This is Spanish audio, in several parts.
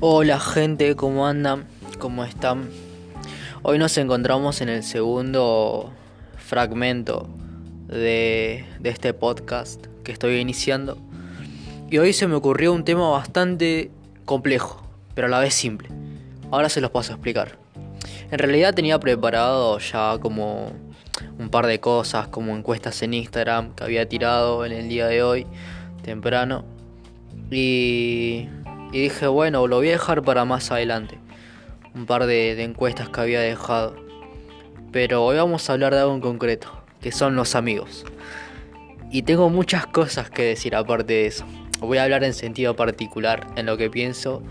Hola gente, ¿cómo andan? ¿Cómo están? Hoy nos encontramos en el segundo fragmento de, este podcast que estoy iniciando. Y hoy se me ocurrió un tema bastante complejo, pero a la vez simple. Ahora se los paso a explicar. En realidad tenía preparado ya como un par de cosas, como encuestas en Instagram que había tirado en el día de hoy, temprano. Y y dije, bueno, lo voy a dejar para más adelante. Un par de, encuestas que había dejado. Pero hoy vamos a hablar de algo en concreto, que son los amigos. Y tengo muchas cosas que decir aparte de eso. Voy a hablar en sentido particular, en lo que pienso.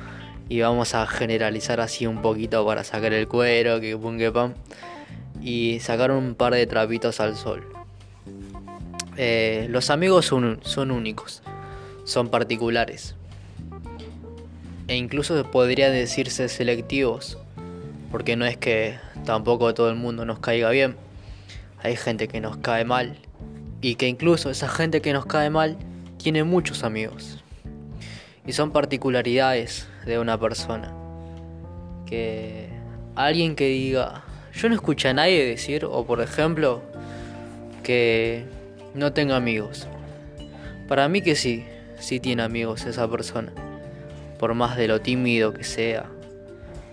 Y vamos a generalizar así un poquito para sacar el cuero, que pum que pam. Y sacar un par de trapitos al sol. Eh, los amigos son, son únicos, son particulares e incluso podría decirse selectivos, porque no es que tampoco todo el mundo nos caiga bien, hay gente que nos cae mal y que incluso esa gente que nos cae mal tiene muchos amigos y son particularidades de una persona. Que alguien que diga yo no escucho a nadie decir o por ejemplo que no tenga amigos. Para mí que sí sí tiene amigos esa persona por más de lo tímido que sea,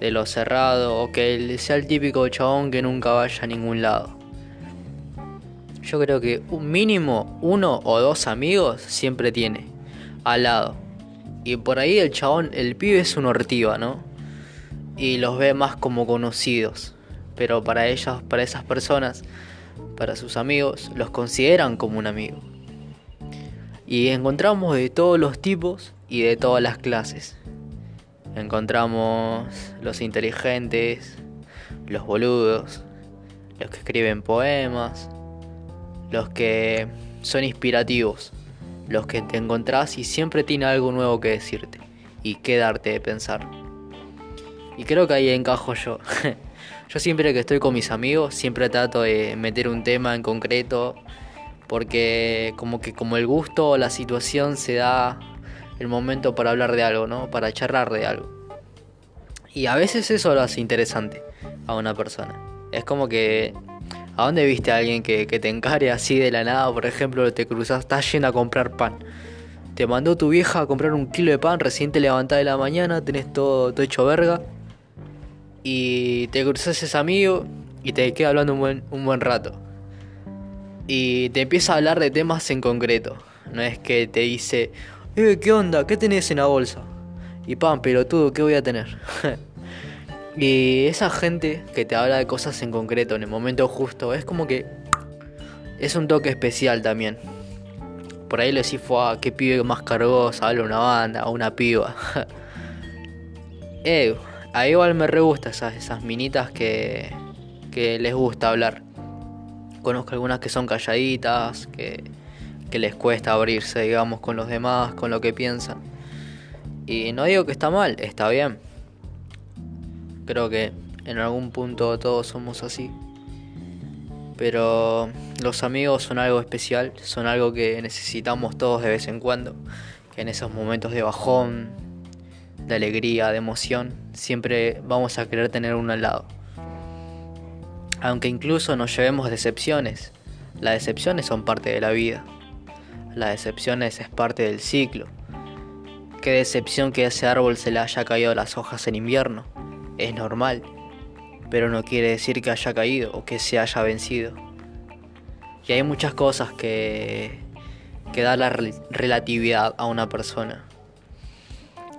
de lo cerrado o que sea el típico chabón que nunca vaya a ningún lado. Yo creo que un mínimo uno o dos amigos siempre tiene al lado. Y por ahí el chabón, el pibe es un ortiva, ¿no? Y los ve más como conocidos. Pero para ellas, para esas personas, para sus amigos, los consideran como un amigo. Y encontramos de todos los tipos y de todas las clases. Encontramos los inteligentes, los boludos, los que escriben poemas, los que son inspirativos, los que te encontrás y siempre tiene algo nuevo que decirte y que darte de pensar. Y creo que ahí encajo yo. yo siempre que estoy con mis amigos, siempre trato de meter un tema en concreto porque como que como el gusto o la situación se da el momento para hablar de algo, ¿no? Para charlar de algo. Y a veces eso lo hace interesante a una persona. Es como que ¿A dónde viste a alguien que, te encare así de la nada? Por ejemplo, te cruzas, estás yendo a comprar pan. Te mandó tu vieja a comprar un kilo de pan, recién te levantás de la mañana, tenés todo, todo hecho verga. Y te cruzas ese amigo y te queda hablando un buen, un buen rato y te empieza a hablar de temas en concreto. No es que te dice, eh, ¿qué onda? ¿Qué tenés en la bolsa? Y pan, todo ¿qué voy a tener? y esa gente que te habla de cosas en concreto, en el momento justo, es como que es un toque especial también. Por ahí le decís, fue qué pibe más cargoso, habla una banda, una piba. eh, a igual me re gusta esas, minitas que les gusta hablar. Conozco algunas que son calladitas, que, les cuesta abrirse, digamos, con los demás, con lo que piensan. Y no digo que está mal, está bien. Creo que en algún punto todos somos así. Pero los amigos son algo especial, son algo que necesitamos todos de vez en cuando. Que en esos momentos de bajón, de alegría, de emoción, siempre vamos a querer tener uno al lado aunque incluso nos llevemos decepciones. Las decepciones son parte de la vida. Las decepciones es parte del ciclo. Qué decepción que a ese árbol se le haya caído las hojas en invierno. Es normal, pero no quiere decir que haya caído o que se haya vencido. Y hay muchas cosas que, que da la relatividad a una persona.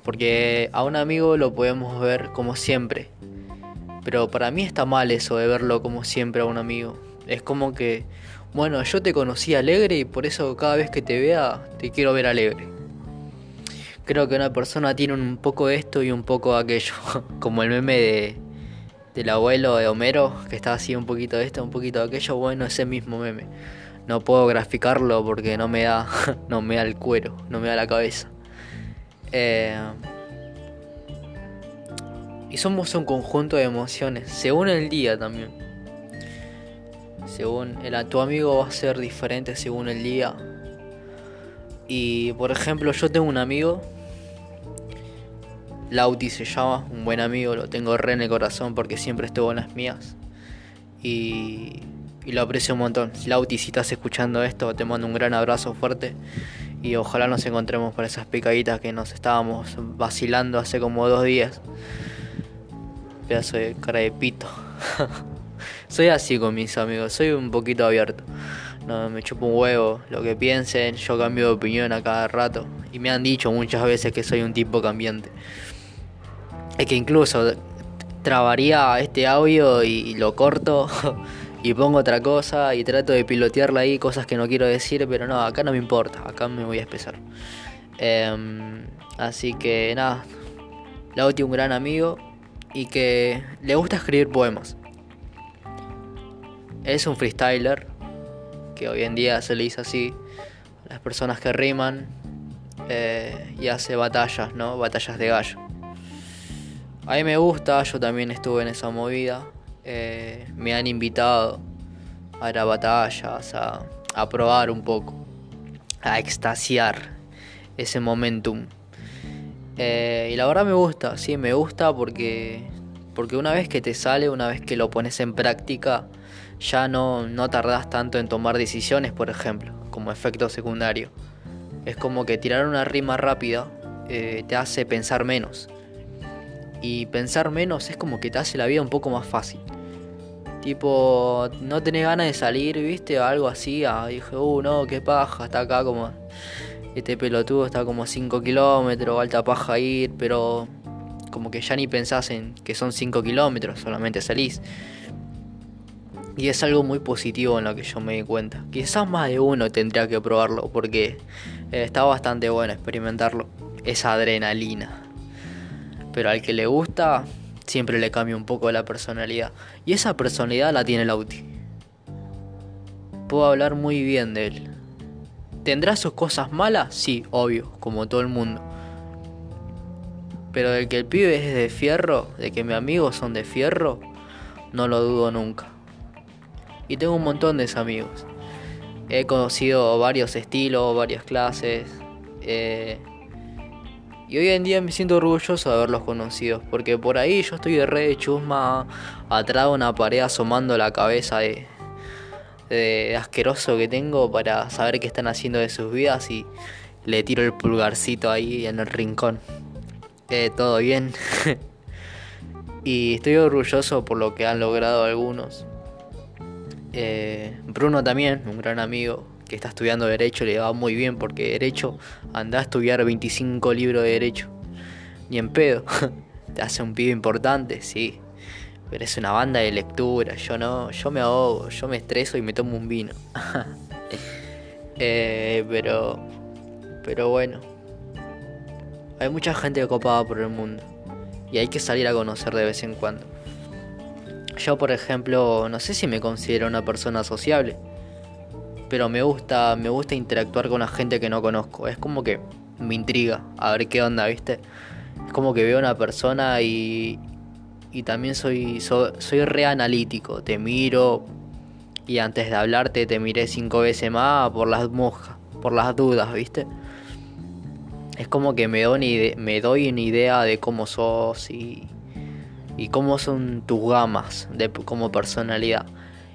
Porque a un amigo lo podemos ver como siempre, pero para mí está mal eso de verlo como siempre a un amigo. Es como que, bueno, yo te conocí alegre y por eso cada vez que te vea te quiero ver alegre. Creo que una persona tiene un poco esto y un poco aquello. Como el meme de, del abuelo de Homero, que está así un poquito de esto, un poquito de aquello. Bueno, ese mismo meme. No puedo graficarlo porque no me da, no me da el cuero, no me da la cabeza. Eh, y somos un conjunto de emociones, según el día también. Según el, tu amigo va a ser diferente según el día. Y por ejemplo, yo tengo un amigo. Lauti se llama, un buen amigo, lo tengo re en el corazón porque siempre estuvo en las mías. Y, y lo aprecio un montón. Lauti, si estás escuchando esto, te mando un gran abrazo fuerte. Y ojalá nos encontremos para esas picaditas que nos estábamos vacilando hace como dos días. Pedazo de cara de pito. soy así con mis amigos, soy un poquito abierto. No me chupo un huevo lo que piensen, yo cambio de opinión a cada rato. Y me han dicho muchas veces que soy un tipo cambiante. Es que incluso trabaría este audio y lo corto y pongo otra cosa y trato de pilotearla ahí, cosas que no quiero decir, pero no, acá no me importa, acá me voy a expresar. Em, así que nada, Lauti un gran amigo y que le gusta escribir poemas. Es un freestyler, que hoy en día se le dice así, las personas que riman eh, y hace batallas, ¿no? Batallas de gallo. A mí me gusta, yo también estuve en esa movida. Eh, me han invitado a ir a batallas, a, a probar un poco, a extasiar ese momentum. Eh, y la verdad me gusta, sí, me gusta porque, porque una vez que te sale, una vez que lo pones en práctica, ya no, no tardas tanto en tomar decisiones, por ejemplo, como efecto secundario. Es como que tirar una rima rápida eh, te hace pensar menos. Y pensar menos es como que te hace la vida un poco más fácil. Tipo, no tenés ganas de salir, viste, algo así. Ah, dije, uh, no, qué paja, está acá como. Este pelotudo está como 5 kilómetros, alta paja ir, pero como que ya ni pensás en que son 5 kilómetros, solamente salís. Y es algo muy positivo en lo que yo me di cuenta. Quizás más de uno tendría que probarlo porque eh, está bastante bueno experimentarlo. Esa adrenalina. Pero al que le gusta, siempre le cambia un poco la personalidad. Y esa personalidad la tiene el Auti. Puedo hablar muy bien de él. ¿Tendrá sus cosas malas? Sí, obvio, como todo el mundo. Pero de que el pibe es de fierro, de que mis amigos son de fierro, no lo dudo nunca y tengo un montón de amigos. He conocido varios estilos, varias clases. Eh, y hoy en día me siento orgulloso de haberlos conocido. Porque por ahí yo estoy de re de chusma, atrás de una pared asomando la cabeza de, asqueroso que tengo para saber qué están haciendo de sus vidas y le tiro el pulgarcito ahí en el rincón. Eh, todo bien. y estoy orgulloso por lo que han logrado algunos. Eh, Bruno también, un gran amigo que está estudiando Derecho, le va muy bien porque Derecho anda a estudiar 25 libros de Derecho. Ni en pedo. Te hace un pibe importante, sí. Pero es una banda de lectura. Yo no, yo me ahogo, yo me estreso y me tomo un vino. Eh, pero, pero bueno. Hay mucha gente copada por el mundo. Y hay que salir a conocer de vez en cuando. Yo, por ejemplo, no sé si me considero una persona sociable, pero me gusta, me gusta interactuar con la gente que no conozco. Es como que me intriga a ver qué onda, ¿viste? Es como que veo a una persona y, y también soy, soy, re analítico. Te miro y antes de hablarte te miré cinco veces más por las moscas, por las dudas, ¿viste? Es como que me doy, me doy una idea de cómo sos y, y cómo son tus gamas de, como personalidad.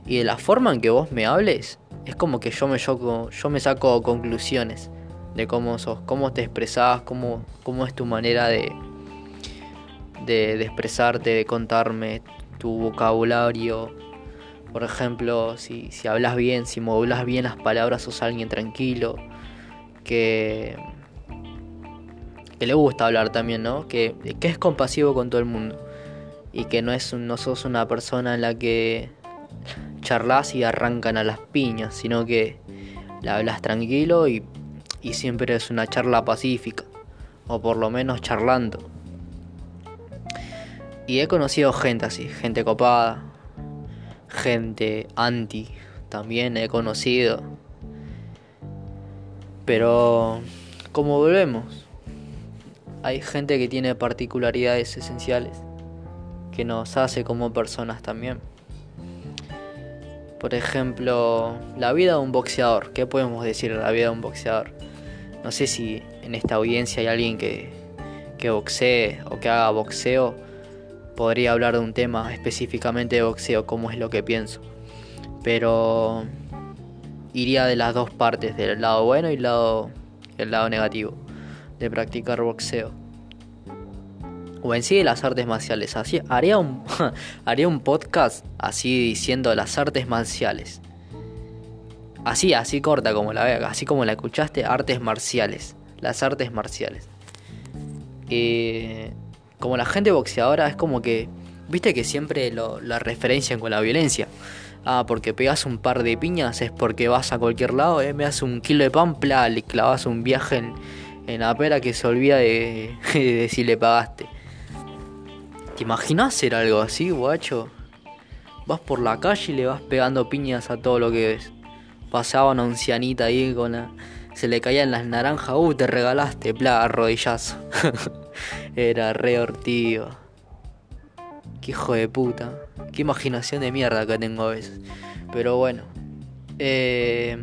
Y de la forma en que vos me hables, es como que yo me, yo, yo me saco conclusiones de cómo sos, cómo te expresás, cómo, cómo es tu manera de, de, expresarte, de contarme, tu vocabulario. Por ejemplo, si, si hablas bien, si modulas bien las palabras, sos alguien tranquilo, que, que le gusta hablar también, ¿no? Que, que es compasivo con todo el mundo y que no, es, no sos una persona en la que charlas y arrancan a las piñas, sino que la hablas tranquilo y, y siempre es una charla pacífica, o por lo menos charlando. Y he conocido gente así, gente copada, gente anti, también he conocido. Pero, como volvemos, hay gente que tiene particularidades esenciales que nos hace como personas también. Por ejemplo, la vida de un boxeador. ¿Qué podemos decir de la vida de un boxeador? No sé si en esta audiencia hay alguien que, que boxee o que haga boxeo, podría hablar de un tema específicamente de boxeo, como es lo que pienso. Pero iría de las dos partes, del lado bueno y el lado, el lado negativo de practicar boxeo. O en sí de las artes marciales. Así, haría, un, haría un podcast así diciendo las artes marciales. Así, así corta como la así como la escuchaste, artes marciales. Las artes marciales. Eh, como la gente boxeadora es como que, viste que siempre lo, la referencian con la violencia. Ah, porque pegas un par de piñas es porque vas a cualquier lado, eh, me das un kilo de pan, pla, le clavas un viaje en, en la pera que se olvida de, de si le pagaste. ¿Te imaginas hacer algo así, guacho? Vas por la calle y le vas pegando piñas a todo lo que ves. Pasaba una ancianita ahí con la... Se le caían las naranjas, uh, te regalaste, pla, rodillazo. Era re ortigo. Qué hijo de puta. Qué imaginación de mierda que tengo a veces. Pero bueno. Eh...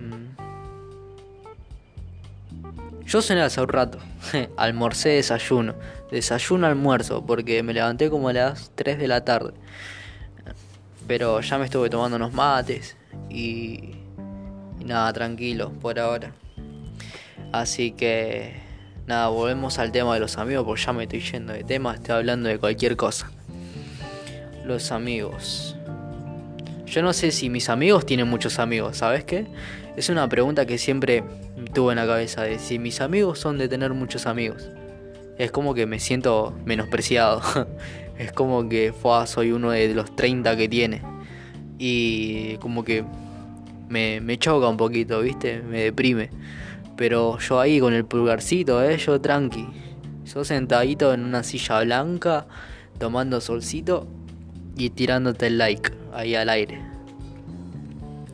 Yo cené hace un rato. Almorcé desayuno. Desayuno almuerzo. Porque me levanté como a las 3 de la tarde. Pero ya me estuve tomando unos mates. Y, y nada, tranquilo por ahora. Así que nada, volvemos al tema de los amigos, porque ya me estoy yendo de tema, estoy hablando de cualquier cosa. Los amigos. Yo no sé si mis amigos tienen muchos amigos, ¿sabes qué? Es una pregunta que siempre tuve en la cabeza de si mis amigos son de tener muchos amigos. Es como que me siento menospreciado. es como que soy uno de los 30 que tiene. Y como que me, me choca un poquito, ¿viste? Me deprime. Pero yo ahí con el pulgarcito, eh, yo tranqui. Yo sentadito en una silla blanca, tomando solcito y tirándote el like ahí al aire.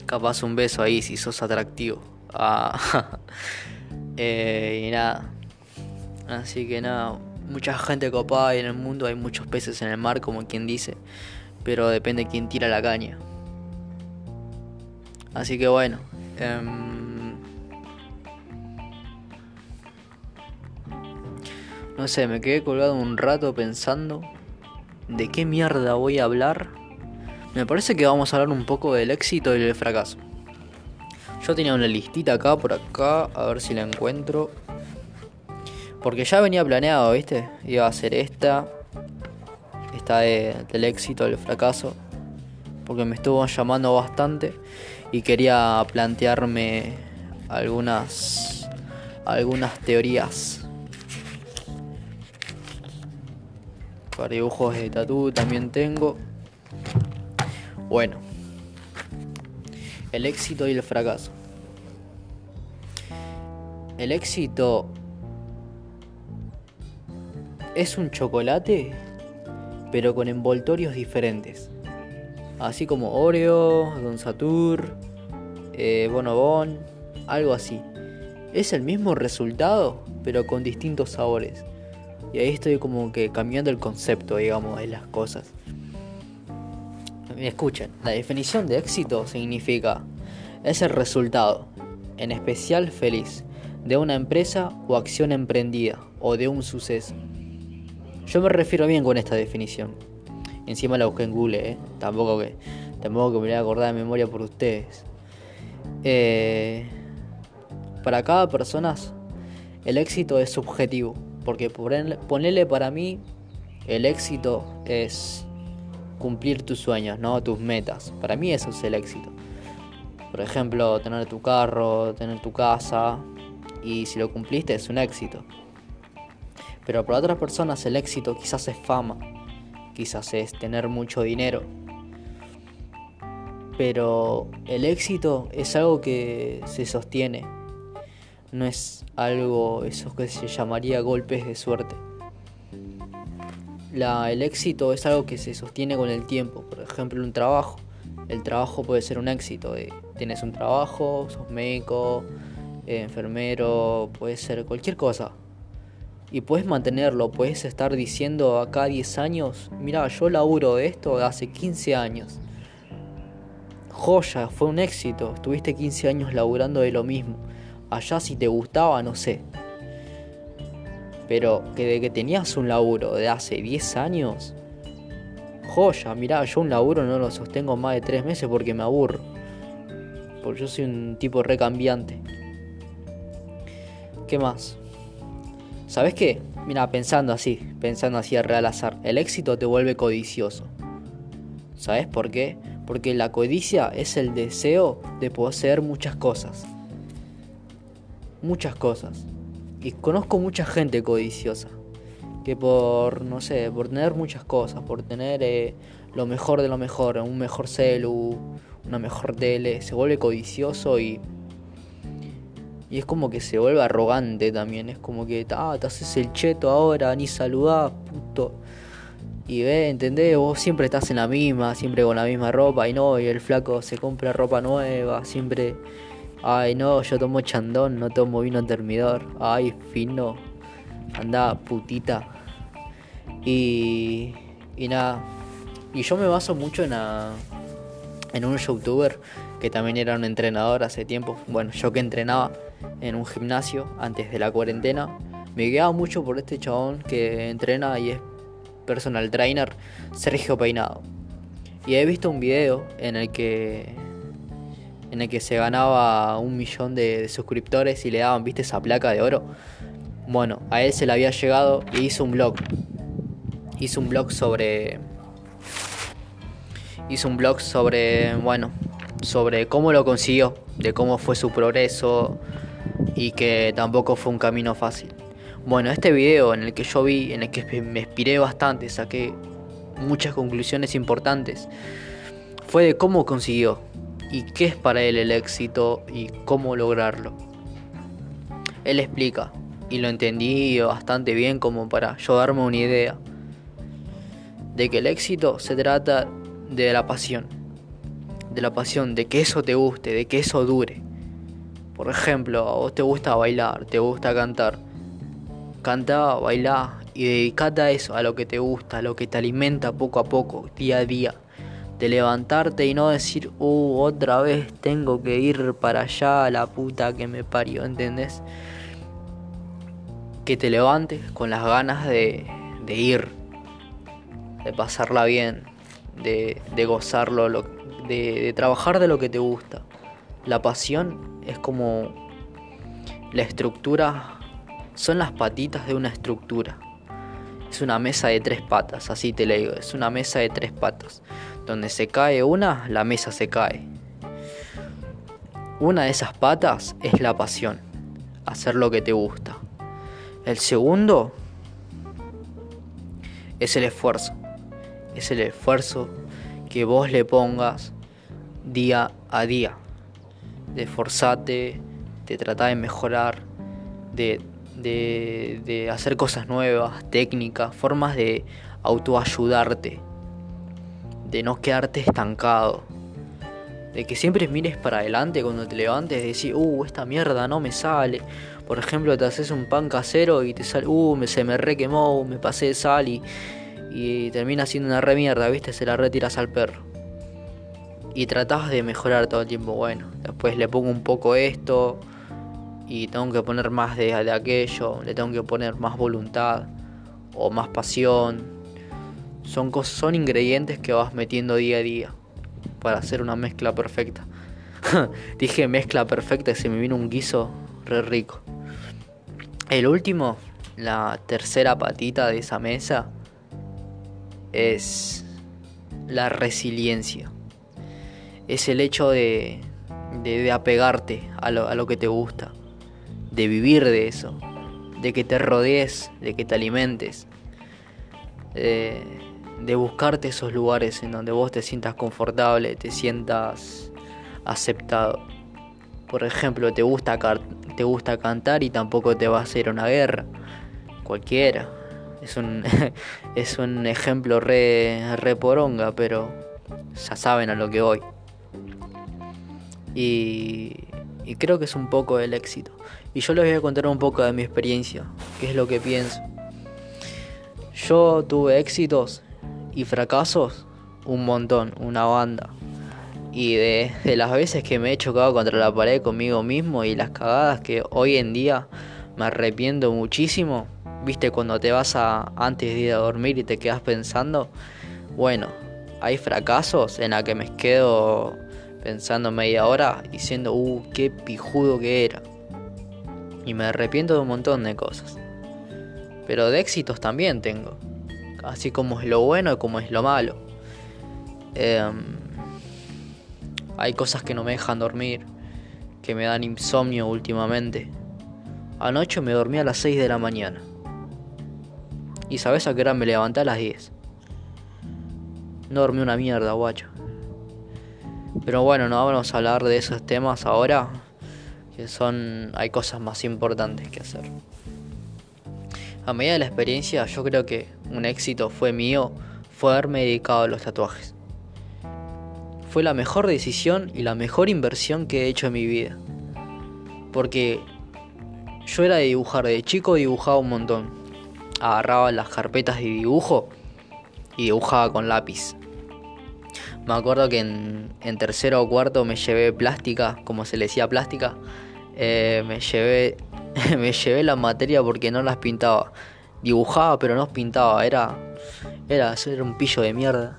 Capaz un beso ahí si sos atractivo. Ah. eh, y nada. Así que nada, mucha gente copada en el mundo, hay muchos peces en el mar, como quien dice. Pero depende quién tira la caña. Así que bueno. Eh, No sé, me quedé colgado un rato pensando de qué mierda voy a hablar. Me parece que vamos a hablar un poco del éxito y del fracaso. Yo tenía una listita acá, por acá, a ver si la encuentro. Porque ya venía planeado, ¿viste? Iba a hacer esta. Esta del éxito, del fracaso. Porque me estuvo llamando bastante. Y quería plantearme algunas. Algunas teorías Para dibujos de tatú también tengo. Bueno. El éxito y el fracaso. El éxito es un chocolate, pero con envoltorios diferentes. Así como Oreo, Don Satur, eh, Bonobon, algo así. Es el mismo resultado, pero con distintos sabores. Y ahí estoy como que cambiando el concepto, digamos, de las cosas. Escuchen, la definición de éxito significa es el resultado, en especial feliz, de una empresa o acción emprendida o de un suceso. Yo me refiero bien con esta definición. Encima la busqué en Google, ¿eh? tampoco, que, tampoco que me voy a acordar de memoria por ustedes. Eh, para cada persona el éxito es subjetivo porque ponerle para mí, el éxito es cumplir tus sueños, ¿no? Tus metas. Para mí eso es el éxito. Por ejemplo, tener tu carro, tener tu casa. Y si lo cumpliste es un éxito. Pero para otras personas el éxito quizás es fama. Quizás es tener mucho dinero. Pero el éxito es algo que se sostiene no es algo eso que se llamaría golpes de suerte. La, el éxito es algo que se sostiene con el tiempo, por ejemplo un trabajo. El trabajo puede ser un éxito, tienes un trabajo, sos médico, eh, enfermero, puede ser cualquier cosa. Y puedes mantenerlo, puedes estar diciendo acá 10 años, mira, yo laburo de esto hace 15 años. Joya, fue un éxito, estuviste 15 años laburando de lo mismo Allá si te gustaba, no sé. Pero que de que tenías un laburo de hace 10 años, joya, mirá, yo un laburo no lo sostengo más de 3 meses porque me aburro. Porque yo soy un tipo recambiante. ¿Qué más? ¿Sabes qué? Mira, pensando así, pensando así a real azar, el éxito te vuelve codicioso. ¿Sabes por qué? Porque la codicia es el deseo de poseer muchas cosas. Muchas cosas. Y conozco mucha gente codiciosa. Que por, no sé, por tener muchas cosas, por tener eh, lo mejor de lo mejor, un mejor celu, una mejor tele, se vuelve codicioso y y es como que se vuelve arrogante también. Es como que, ah, te haces el cheto ahora, ni saludás, puto. Y ve, ¿entendés? Vos siempre estás en la misma, siempre con la misma ropa. Y no, y el flaco se compra ropa nueva, siempre. Ay, no, yo tomo chandón, no tomo vino termidor. Ay, fino. Anda, putita. Y. Y nada. Y yo me baso mucho en, en un youtuber que también era un entrenador hace tiempo. Bueno, yo que entrenaba en un gimnasio antes de la cuarentena. Me guiaba mucho por este chabón que entrena y es personal trainer, Sergio Peinado. Y he visto un video en el que en el que se ganaba un millón de, suscriptores y le daban, viste, esa placa de oro. Bueno, a él se le había llegado y hizo un blog. Hizo un blog sobre. Hizo un blog sobre. Bueno, sobre cómo lo consiguió, de cómo fue su progreso, y que tampoco fue un camino fácil. Bueno, este video en el que yo vi, en el que me inspiré bastante, saqué muchas conclusiones importantes, fue de cómo consiguió y qué es para él el éxito y cómo lograrlo. Él explica, y lo entendí bastante bien como para yo darme una idea, de que el éxito se trata de la pasión, de la pasión, de que eso te guste, de que eso dure. Por ejemplo, a vos te gusta bailar, te gusta cantar. Canta, baila y dedicate a eso, a lo que te gusta, a lo que te alimenta poco a poco, día a día. De levantarte y no decir, uh, otra vez tengo que ir para allá, la puta que me parió, ¿entendés? Que te levantes con las ganas de, de ir, de pasarla bien, de, de gozarlo, de, de trabajar de lo que te gusta. La pasión es como la estructura, son las patitas de una estructura. Es una mesa de tres patas, así te le digo, es una mesa de tres patas. Donde se cae una, la mesa se cae. Una de esas patas es la pasión, hacer lo que te gusta. El segundo es el esfuerzo. Es el esfuerzo que vos le pongas día a día de forzarte, de tratar de mejorar, de, de, hacer cosas nuevas, técnicas, formas de autoayudarte, de no quedarte estancado, de que siempre mires para adelante cuando te levantes, de decir, uh, esta mierda no me sale. Por ejemplo, te haces un pan casero y te sale, uh, me, se me requemó, me pasé de sal y, y termina siendo una re mierda, ¿viste? Se la retiras al perro y tratabas de mejorar todo el tiempo. Bueno, después le pongo un poco esto y tengo que poner más de, de aquello, le tengo que poner más voluntad o más pasión. Son, son ingredientes que vas metiendo día a día para hacer una mezcla perfecta. Dije mezcla perfecta y se me vino un guiso re rico. El último, la tercera patita de esa mesa, es la resiliencia es el hecho de, de, apegarte a lo, a lo que te gusta, de vivir de eso, de que te rodees, de que te alimentes, de, de buscarte esos lugares en donde vos te sientas confortable, te sientas aceptado. Por ejemplo, te gusta, te gusta cantar y tampoco te vas a ir a una guerra. Cualquiera. Es un, es un ejemplo re, re poronga, pero ya saben a lo que voy. Y, creo que es un poco el éxito. Y yo les voy a contar un poco de mi experiencia, qué es lo que pienso. Yo tuve éxitos y fracasos un montón, una banda. Y de, las veces que me he chocado contra la pared conmigo mismo y las cagadas que hoy en día me arrepiento muchísimo. ¿Viste cuando te vas a antes de ir a dormir y te quedas pensando? Bueno, hay fracasos en la que me quedo pensando media hora diciendo, uh, qué pijudo que era. Y me arrepiento de un montón de cosas. Pero de éxitos también tengo. Así como es lo bueno y como es lo malo. Em, hay cosas que no me dejan dormir. Que me dan insomnio últimamente. Anoche me dormí a las 6 de la mañana. Y sabes a qué hora me levanté a las 10. No dormí una mierda, guacho. Pero bueno, no vamos a hablar de esos temas ahora. Que son. hay cosas más importantes que hacer. A medida de la experiencia, yo creo que un éxito fue mío, fue haberme dedicado a los tatuajes. Fue la mejor decisión y la mejor inversión que he hecho en mi vida. Porque yo era de dibujar, de chico dibujaba un montón. Agarraba las carpetas de dibujo y dibujaba con lápiz. Me acuerdo que en, tercero o cuarto me llevé plástica, como se le decía plástica. Eh, me llevé me llevé la materia porque no las pintaba. Dibujaba pero no pintaba, era era, era un pillo de mierda.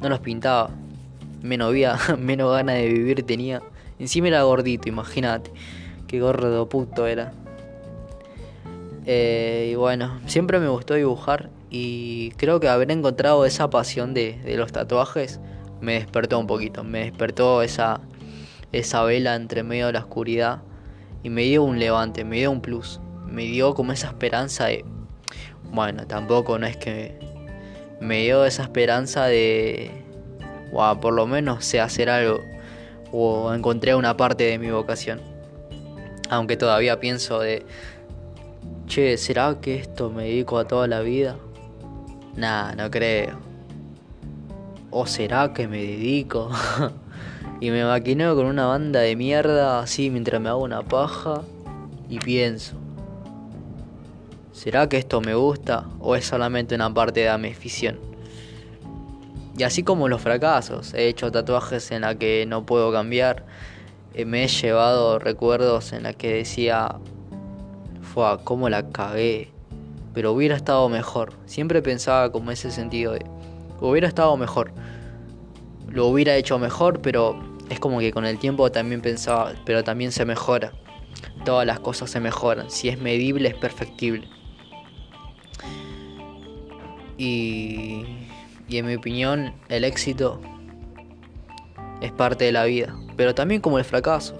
No los pintaba. Menos vida, menos ganas de vivir tenía. Encima era gordito, imagínate. Qué gordo puto era. Eh, y bueno, siempre me gustó dibujar y creo que haber encontrado esa pasión de, de los tatuajes me despertó un poquito. Me despertó esa, esa vela entre medio de la oscuridad y me dio un levante, me dio un plus, me dio como esa esperanza de, bueno, tampoco no es que me dio esa esperanza de, wow, por lo menos sé hacer algo o encontré una parte de mi vocación. Aunque todavía pienso de, che, ¿será que esto me dedico a toda la vida? Nah, no creo. ¿O será que me dedico? Y me maquineo con una banda de mierda así mientras me hago una paja y pienso. ¿Será que esto me gusta o es solamente una parte de mi afición? Y así como los fracasos, he hecho tatuajes en la que no puedo cambiar, eh, me he llevado recuerdos en la que decía, fue cómo la cagué, pero hubiera estado mejor. Siempre pensaba como ese sentido de, hubiera estado mejor. Lo hubiera hecho mejor, pero es como que con el tiempo también pensaba, pero también se mejora. Todas las cosas se mejoran. Si es medible, es perfectible. Y, y en mi opinión, el éxito es parte de la vida, pero también como el fracaso.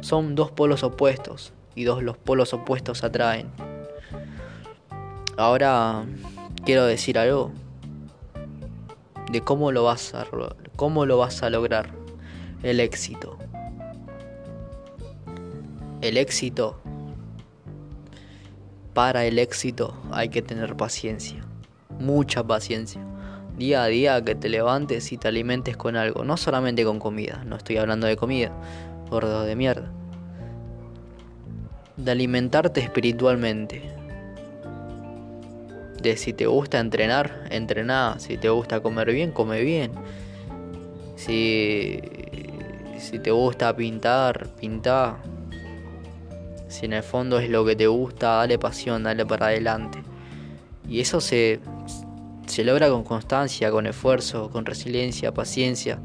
Son dos polos opuestos y dos los polos opuestos atraen. Ahora quiero decir algo cómo lo vas a cómo lo vas a lograr el éxito. El éxito, para el éxito hay que tener paciencia, mucha paciencia. Día a día que te levantes y te alimentes con algo, no solamente con comida, no estoy hablando de comida, gordo de mierda. De alimentarte espiritualmente. De si te gusta entrenar, entrená. Si te gusta comer bien, come bien. Si si te gusta pintar, pinta. Si en el fondo es lo que te gusta, dale pasión, dale para adelante. Y eso se, se logra con constancia, con esfuerzo, con resiliencia, paciencia.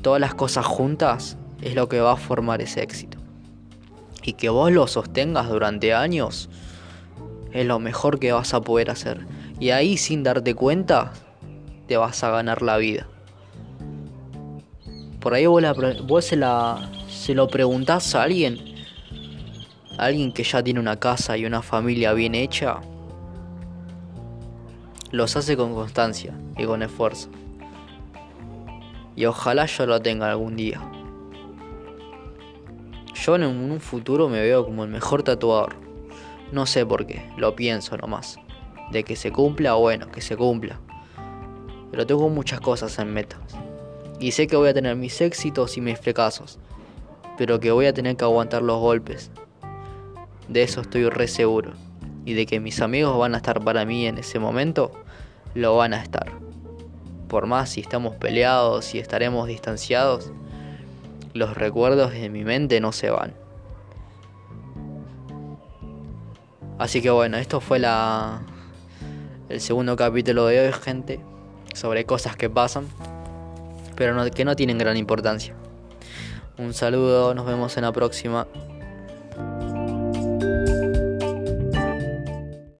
Todas las cosas juntas es lo que va a formar ese éxito. Y que vos lo sostengas durante años es lo mejor que vas a poder hacer. Y ahí sin darte cuenta te vas a ganar la vida. Por ahí vos, se, la, se lo preguntás a alguien, a alguien que ya tiene una casa y una familia bien hecha, los hace con constancia y con esfuerzo. Y ojalá yo lo tenga algún día. Yo en un futuro me veo como el mejor tatuador. No sé por qué, lo pienso nomás. De que se cumpla, bueno, que se cumpla. Pero tengo muchas cosas en metas. Y sé que voy a tener mis éxitos y mis fracasos, pero que voy a tener que aguantar los golpes. De eso estoy re seguro. Y de que mis amigos van a estar para mí en ese momento, lo van a estar. Por más si estamos peleados, y estaremos distanciados, los recuerdos de mi mente no se van. Así que bueno, esto fue la el segundo capítulo de hoy, gente, sobre cosas que pasan, pero que no tienen gran importancia. Un saludo, nos vemos en la próxima.